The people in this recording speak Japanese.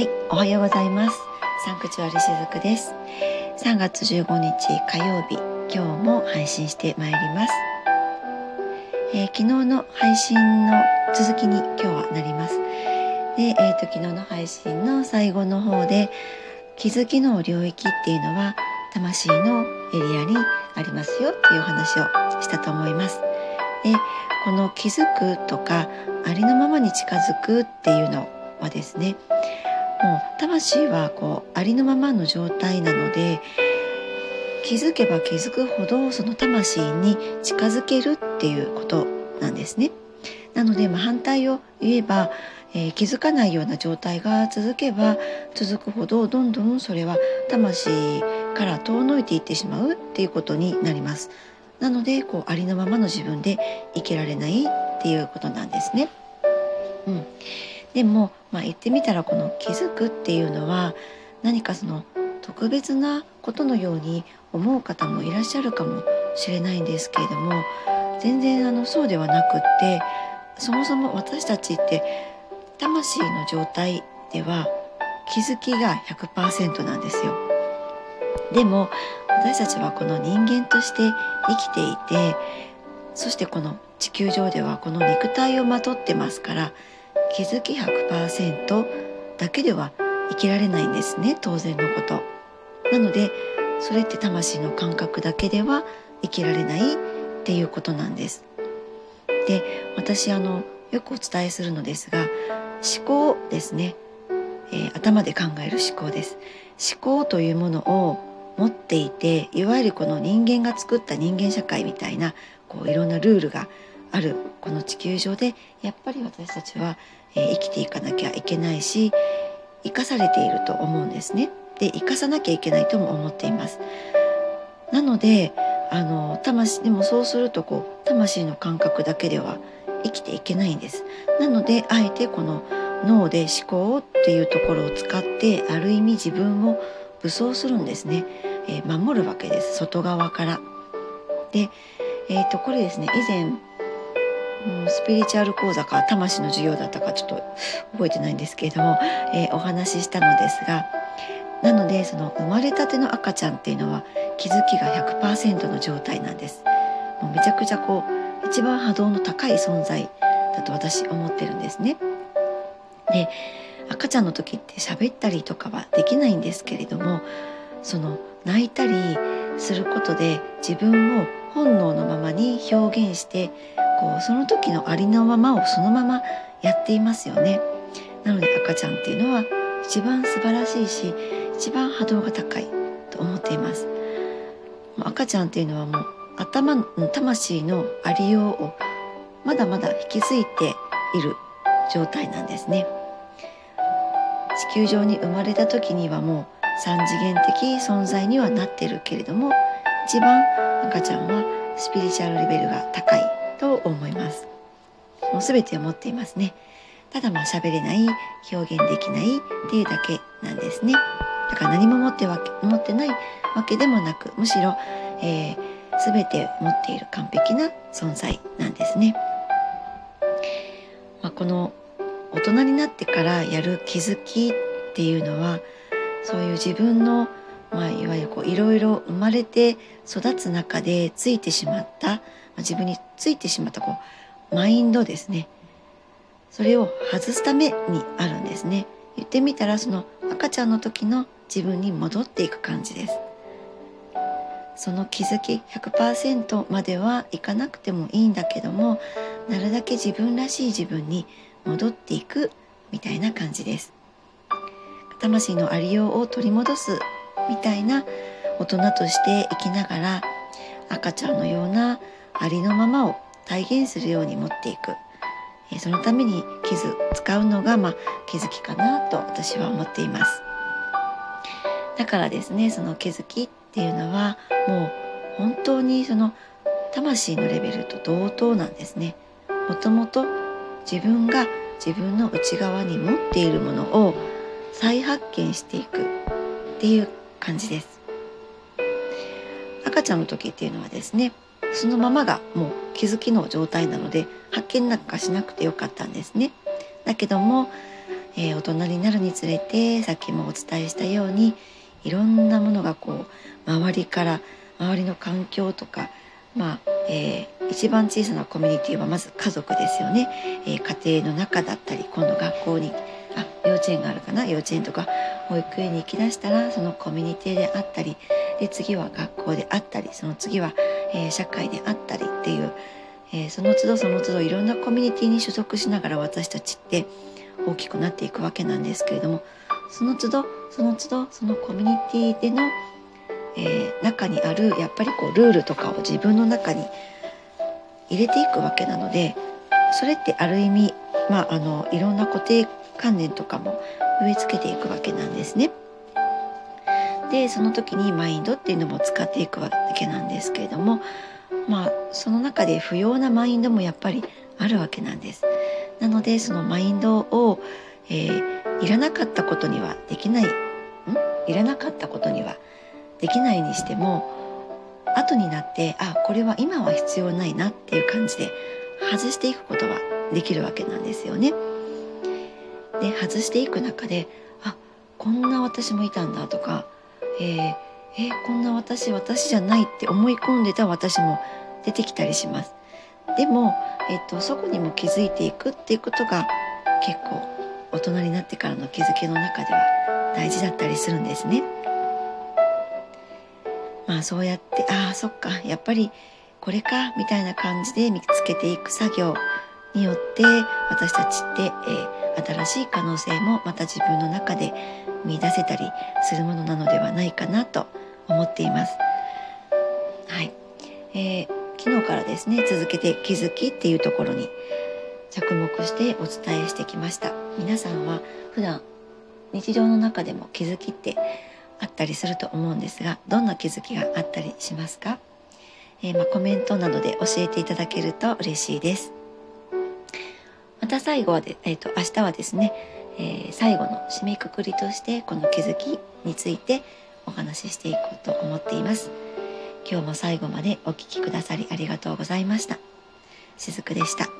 はい、おはようございます。サンクチュアリしずくです。3月15日火曜日、今日も配信してまいります。えー昨日の配信の続きに今日はなります。で、えーと昨日の配信の最後の方で気づきの領域っていうのは魂のエリアにありますよっていうお話をしたと思います。で、この気づくとかありのままに近づくっていうのはですね、もう魂はこうありのままの状態なので気づけば気づくほどその魂に近づけるっていうことなんですね。なので、まあ、反対を言えば、えー気づかないような状態が続けば続くほどどんどんそれは魂から遠のいていってしまうっていうことになります。なのでこうありのままの自分で生きられないっていうことなんですね。うん、でも、まあ、言ってみたらこの気づくっていうのは何かその特別なことのように思う方もいらっしゃるかもしれないんですけれども全然あのそうではなくってそもそも私たちって魂の状態では気づきが100%なんですよ。でも私たちはこの人間として生きていてそしてこの地球上ではこの肉体をまとってますから気づき100%だけでは生きられないんですね当然のこと。なのでそれって魂の感覚だけでは生きられないっていうことなんです。で私あのよくお伝えするのですが思考ですね、えー頭で考える思考です。思考というものを持っていていわゆるこの人間が作った人間社会みたいなこういろんなルールがあるこの地球上でやっぱり私たちは、えー生きていかなきゃいけないし生かされていると思うんですね。で生かさなきゃいけないとも思っています。なのであの魂でもそうするとこう魂の感覚だけでは生きていけないんです。なのであえてこの脳で思考っていうところを使ってある意味自分を武装するんですね、えー守るわけです外側から。で、えー、とこれですね以前、うん、スピリチュアル講座か魂の授業だったかちょっと覚えてないんですけれども、えーお話ししたのですがなのでその生まれたての赤ちゃんっていうのは気づきが100%の状態なんです。もうめちゃくちゃこう一番波動の高い存在だと私思ってるんですね。で赤ちゃんの時って喋ったりとかはできないんですけれどもその泣いたりすることで自分を本能のままに表現してこうその時のありのままをそのままやっていますよね。なので赤ちゃんっていうのは一番素晴らしいし一番波動が高いと思っています。赤ちゃんっていうのはもう頭の魂のありようをまだまだ引き継いでいる状態なんですね。地球上に生まれた時にはもう三次元的存在にはなってるけれども一番赤ちゃんはスピリチュアルレベルが高いと思います。もう全てを持っていますね。ただまあ喋れない表現できないっていうだけなんですね。だから何も持ってわけ持ってないわけでもなくむしろ、えー、全て持っている完璧な存在なんですね。まあ、この大人になってからやる気づきっていうのはそういう自分の、まあ、いわゆるこういろいろ生まれて育つ中でついてしまった、まあ自分についてしまったこうマインドですね。それを外すためにあるんですね。言ってみたらその赤ちゃんの時の自分に戻っていく感じです。その気づき100%まではいかなくてもいいんだけどもなるだけ自分らしい自分に戻っていくみたいな感じです。魂のありようを取り戻すみたいな大人として生きながら赤ちゃんのようなありのままを体現するように持っていく。えそのために気づ使うのが、まあ、気づきかなと私は思っています。だからですねその気づきっていうのはもう本当にその魂のレベルと同等なんですね。もともと自分が自分の内側に持っているものを再発見していくっていう感じです。赤ちゃんの時っていうのはですねそのままがもう気づきの状態なので発見なんかしなくてよかったんですね。だけどもえー、大人になるにつれてさっきもお伝えしたようにいろんなものがこう周りから周りの環境とかまあ、えー、一番小さなコミュニティはまず家族ですよね、えー、家庭の中だったり今度学校にあ幼稚園があるかな？幼稚園とか保育園に行きだしたらそのコミュニティであったりで次は学校であったりその次は、えー、社会であったりっていう、えー、その都度その都度いろんなコミュニティに所属しながら私たちって大きくなっていくわけなんですけれどもその都度その都度そのコミュニティでの、えー、中にあるやっぱりこうルールとかを自分の中に入れていくわけなのでそれってある意味、まあ、あのいろんな固定観念とかも植え付けていくわけなんですね。でその時にマインドっていうのも使っていくわけなんですけれどもまあその中で不要なマインドもやっぱりあるわけなんです。なのでそのマインドを、えー、いらなかったことにはできないん？いらなかったことにはできないにしても後になってあこれは今は必要ないなっていう感じで外していくことはできるわけなんですよね。で外していく中であこんな私もいたんだとか、えー、えー、こんな私私じゃないって思い込んでた私も出てきたりします。でも、えっと、そこにも気づいていくっていうことが結構大人になってからの気づきの中では大事だったりするんですね。まあそうやってああそっかやっぱりこれかみたいな感じで見つけていく作業によって私たちって、えー、新しい可能性もまた自分の中で見出せたりするものなのではないかなと思っています。はい、えー昨日からですね続けて気づきっていうところに着目してお伝えしてきました。皆さんは普段日常の中でも気づきってあったりすると思うんですがどんな気づきがあったりしますか、えー、まあ、コメントなどで教えていただけると嬉しいです。た最後はで、えーと、明日はですね、えー、最後の締めくくりとしてこの気づきについてお話ししていこうと思っています。今日も最後までお聴きくださりありがとうございました。しずくでした。